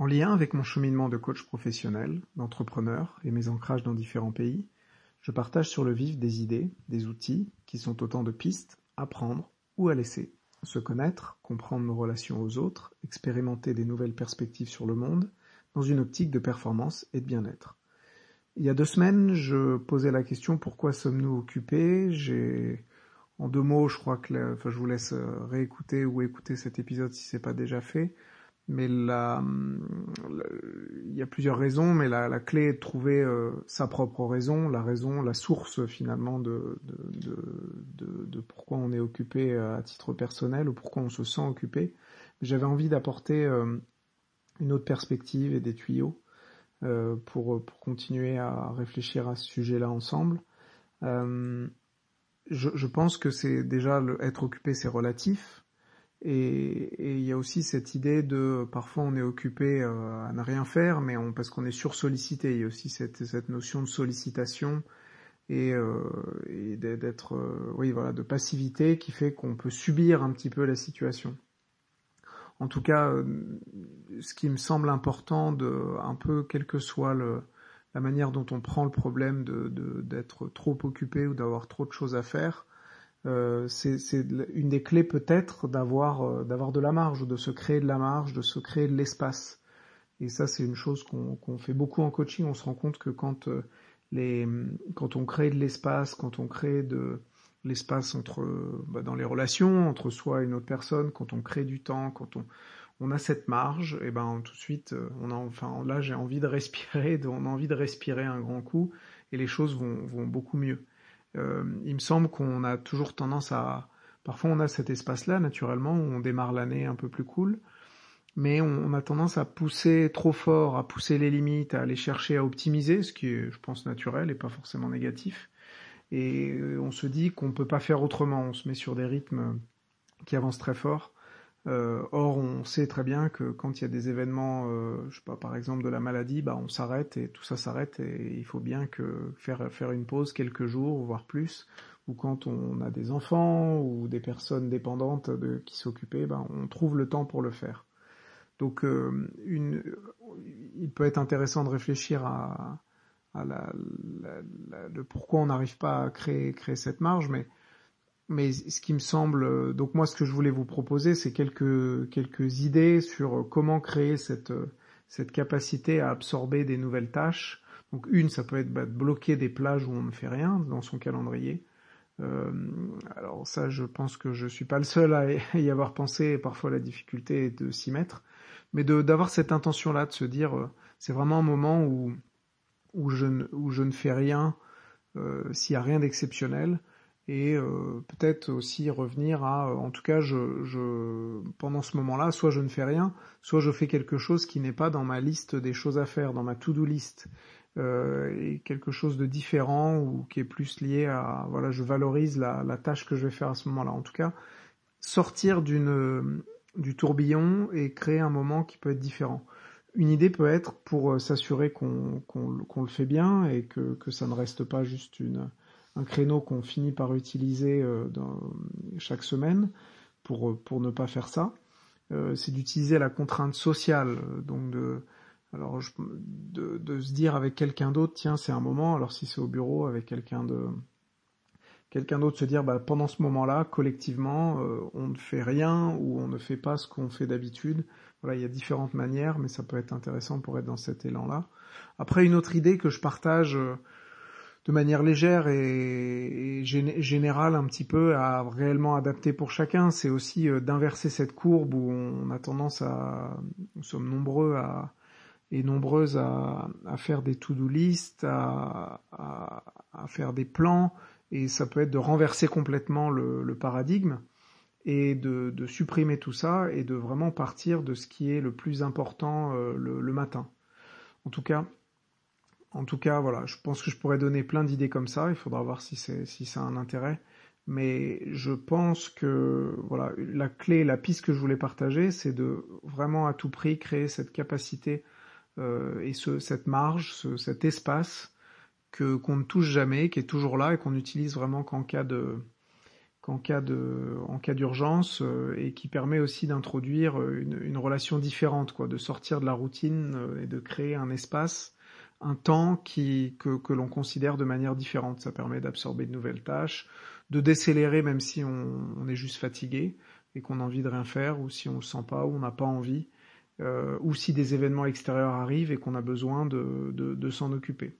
En lien avec mon cheminement de coach professionnel, d'entrepreneur et mes ancrages dans différents pays, je partage sur le vif des idées, des outils qui sont autant de pistes à prendre ou à laisser. Se connaître, comprendre nos relations aux autres, expérimenter des nouvelles perspectives sur le monde, dans une optique de performance et de bien-être. Il y a deux semaines, je posais la question pourquoi sommes-nous occupés? J'ai, en deux mots, je crois que, enfin, je vous laisse euh, réécouter ou écouter cet épisode si c'est pas déjà fait. Mais la, il y a plusieurs raisons, mais la, clé est de trouver euh, sa propre raison, la raison, la source finalement de, pourquoi on est occupé euh, à titre personnel ou pourquoi on se sent occupé. J'avais envie d'apporter une autre perspective et des tuyaux euh, pour, continuer à réfléchir à ce sujet-là ensemble. Euh, je, pense que c'est déjà être occupé, c'est relatif. Et, il y a aussi cette idée de parfois on est occupé euh, à ne rien faire, mais parce qu'on est sursollicité. Il y a aussi cette, notion de sollicitation et, euh, d'être, euh, oui voilà, de passivité qui fait qu'on peut subir un petit peu la situation. En tout cas, ce qui me semble important, de, un peu quelle que soit le, la manière dont on prend le problème d'être de, trop occupé ou d'avoir trop de choses à faire, euh, c'est une des clés peut-être d'avoir euh, d'avoir de la marge, de se créer de la marge, de se créer de l'espace. Et ça, c'est une chose qu'on fait beaucoup en coaching. On se rend compte que quand euh, les quand on crée de l'espace, quand on crée de l'espace entre bah, dans les relations entre soi et une autre personne, quand on crée du temps, quand on on a cette marge, et ben tout de suite, euh, on a enfin là j'ai envie de respirer, on a envie de respirer un grand coup, et les choses vont, vont beaucoup mieux. Euh, il me semble qu'on a toujours tendance à, parfois on a cet espace-là naturellement où on démarre l'année un peu plus cool, mais on, a tendance à pousser trop fort, à pousser les limites, à aller chercher à optimiser, ce qui est, je pense, naturel et pas forcément négatif et euh, on se dit qu'on ne peut pas faire autrement, on se met sur des rythmes qui avancent très fort. Euh, or, on sait très bien que quand il y a des événements, euh, je sais pas, par exemple de la maladie, bah on s'arrête et tout ça s'arrête et il faut bien que faire faire une pause quelques jours, voire plus. Ou quand on a des enfants ou des personnes dépendantes de qui s'occuper, bah on trouve le temps pour le faire. Donc, euh, une, il peut être intéressant de réfléchir à, la, le pourquoi on n'arrive pas à créer, créer cette marge, mais, mais ce qui me semble, donc moi ce que je voulais vous proposer, c'est quelques, quelques idées sur comment créer cette, cette capacité à absorber des nouvelles tâches. Donc une, ça peut être bah, de bloquer des plages où on ne fait rien dans son calendrier. Euh, alors ça, je pense que je suis pas le seul à y avoir pensé. parfois, la difficulté est de s'y mettre, mais d'avoir cette intention-là, de se dire, euh, c'est vraiment un moment où où je ne, où je ne fais rien euh, s'il n'y a rien d'exceptionnel et euh, peut-être aussi revenir à, en tout cas, je, je, pendant ce moment-là, soit je ne fais rien, soit je fais quelque chose qui n'est pas dans ma liste des choses à faire, dans ma to-do list, euh, et quelque chose de différent ou qui est plus lié à, voilà, je valorise la, la tâche que je vais faire à ce moment-là. En tout cas, sortir d'une du tourbillon et créer un moment qui peut être différent une idée peut être pour euh, s'assurer qu'on le fait bien et que, que, ça ne reste pas juste une, un créneau qu'on finit par utiliser euh, chaque semaine pour, pour ne pas faire ça. Euh, c'est d'utiliser la contrainte sociale, donc de, alors de, se dire avec quelqu'un d'autre, tiens c'est un moment, alors si c'est au bureau avec quelqu'un de quelqu'un d'autre se dire bah, pendant ce moment-là, collectivement, euh, on ne fait rien ou on ne fait pas ce qu'on fait d'habitude. Voilà, il y a différentes manières, mais ça peut être intéressant pour être dans cet élan-là. Après, une autre idée que je partage euh, de manière légère et, générale un petit peu à réellement adapter pour chacun, c'est aussi euh, d'inverser cette courbe où on a tendance à, nous sommes nombreux à et nombreuses à, faire des to-do list, à, faire des plans, et ça peut être de renverser complètement le, paradigme et de, supprimer tout ça et de vraiment partir de ce qui est le plus important euh, le, matin. En tout cas, en tout cas, voilà, je pense que je pourrais donner plein d'idées comme ça. Il faudra voir si c'est si ça un intérêt. Mais je pense que voilà, la clé, la piste que je voulais partager, c'est de vraiment à tout prix créer cette capacité euh, et ce, cette marge, ce, cet espace que qu'on ne touche jamais, qui est toujours là et qu'on utilise vraiment qu'en cas de qu'en cas de, en cas d'urgence et qui permet aussi d'introduire une, une, relation différente, quoi, de sortir de la routine et de créer un espace, un temps qui, que, que l'on considère de manière différente. Ça permet d'absorber de nouvelles tâches, de décélérer même si on, on est juste fatigué et qu'on a envie de rien faire, ou si on le sent pas, ou on n'a pas envie, euh, ou si des événements extérieurs arrivent et qu'on a besoin de, de, de s'en occuper.